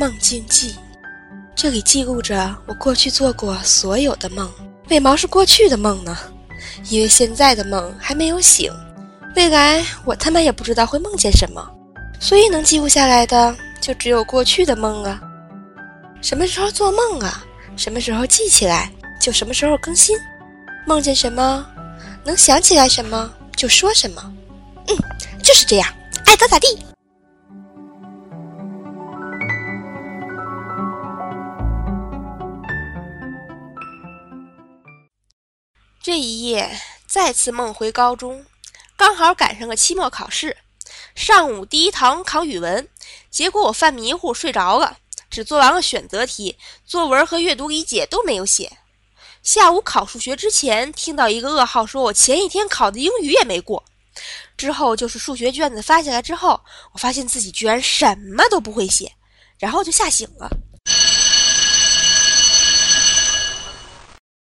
梦境记，这里记录着我过去做过所有的梦。为毛是过去的梦呢？因为现在的梦还没有醒，未来我他妈也不知道会梦见什么，所以能记录下来的就只有过去的梦啊。什么时候做梦啊？什么时候记起来就什么时候更新。梦见什么，能想起来什么就说什么。嗯，就是这样，爱咋咋地。这一夜再次梦回高中，刚好赶上个期末考试。上午第一堂考语文，结果我犯迷糊睡着了，只做完了选择题，作文和阅读理解都没有写。下午考数学之前，听到一个噩耗，说我前一天考的英语也没过。之后就是数学卷子发下来之后，我发现自己居然什么都不会写，然后就吓醒了。